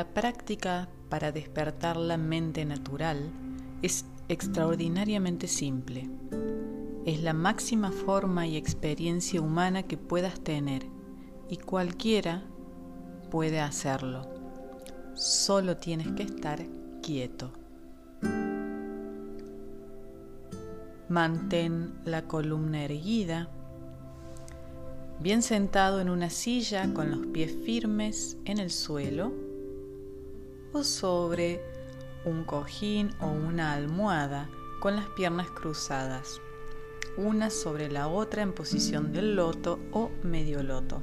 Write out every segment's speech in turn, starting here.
La práctica para despertar la mente natural es extraordinariamente simple. Es la máxima forma y experiencia humana que puedas tener y cualquiera puede hacerlo. Solo tienes que estar quieto. Mantén la columna erguida, bien sentado en una silla con los pies firmes en el suelo o sobre un cojín o una almohada con las piernas cruzadas, una sobre la otra en posición del loto o medio loto.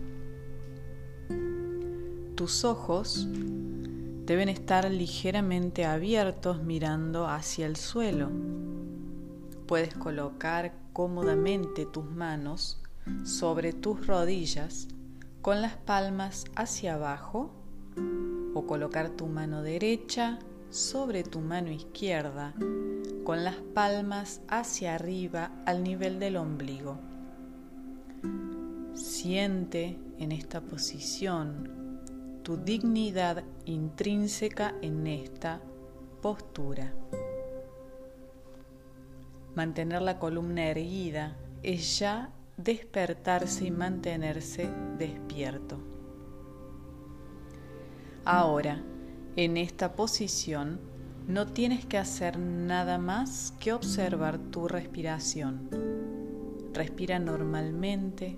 Tus ojos deben estar ligeramente abiertos mirando hacia el suelo. Puedes colocar cómodamente tus manos sobre tus rodillas con las palmas hacia abajo o colocar tu mano derecha sobre tu mano izquierda con las palmas hacia arriba al nivel del ombligo. Siente en esta posición tu dignidad intrínseca en esta postura. Mantener la columna erguida es ya despertarse y mantenerse despierto. Ahora, en esta posición, no tienes que hacer nada más que observar tu respiración. Respira normalmente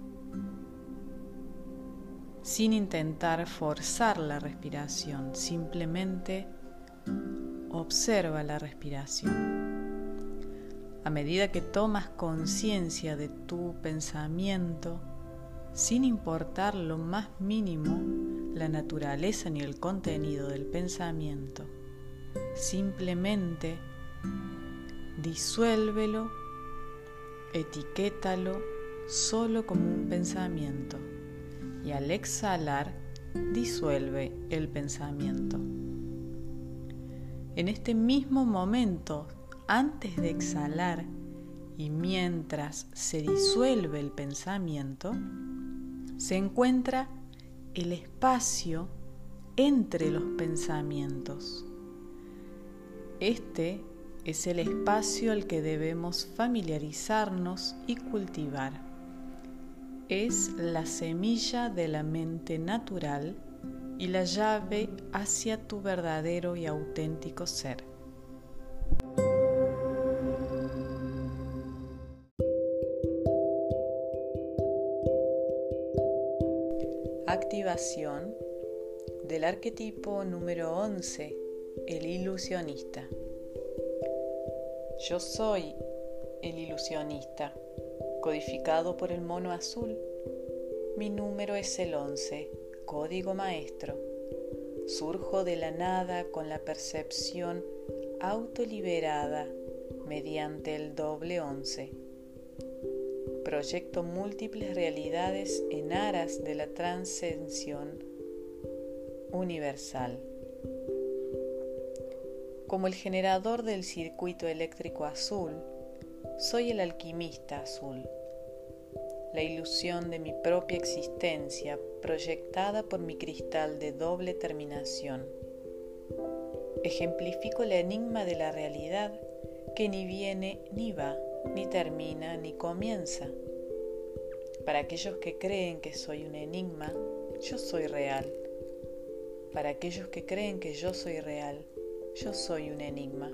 sin intentar forzar la respiración, simplemente observa la respiración. A medida que tomas conciencia de tu pensamiento, sin importar lo más mínimo la naturaleza ni el contenido del pensamiento, simplemente disuélvelo, etiquétalo solo como un pensamiento y al exhalar disuelve el pensamiento. En este mismo momento, antes de exhalar y mientras se disuelve el pensamiento, se encuentra el espacio entre los pensamientos. Este es el espacio al que debemos familiarizarnos y cultivar es la semilla de la mente natural y la llave hacia tu verdadero y auténtico ser. Activación del arquetipo número 11, el ilusionista. Yo soy el ilusionista codificado por el mono azul. Mi número es el 11, código maestro. Surjo de la nada con la percepción autoliberada mediante el doble 11. Proyecto múltiples realidades en aras de la trascensión universal. Como el generador del circuito eléctrico azul, soy el alquimista azul, la ilusión de mi propia existencia proyectada por mi cristal de doble terminación. Ejemplifico el enigma de la realidad que ni viene ni va, ni termina ni comienza. Para aquellos que creen que soy un enigma, yo soy real. Para aquellos que creen que yo soy real, yo soy un enigma.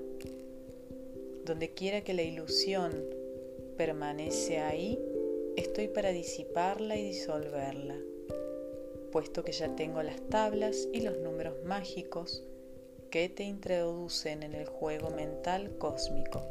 Donde quiera que la ilusión permanece ahí, estoy para disiparla y disolverla, puesto que ya tengo las tablas y los números mágicos que te introducen en el juego mental cósmico.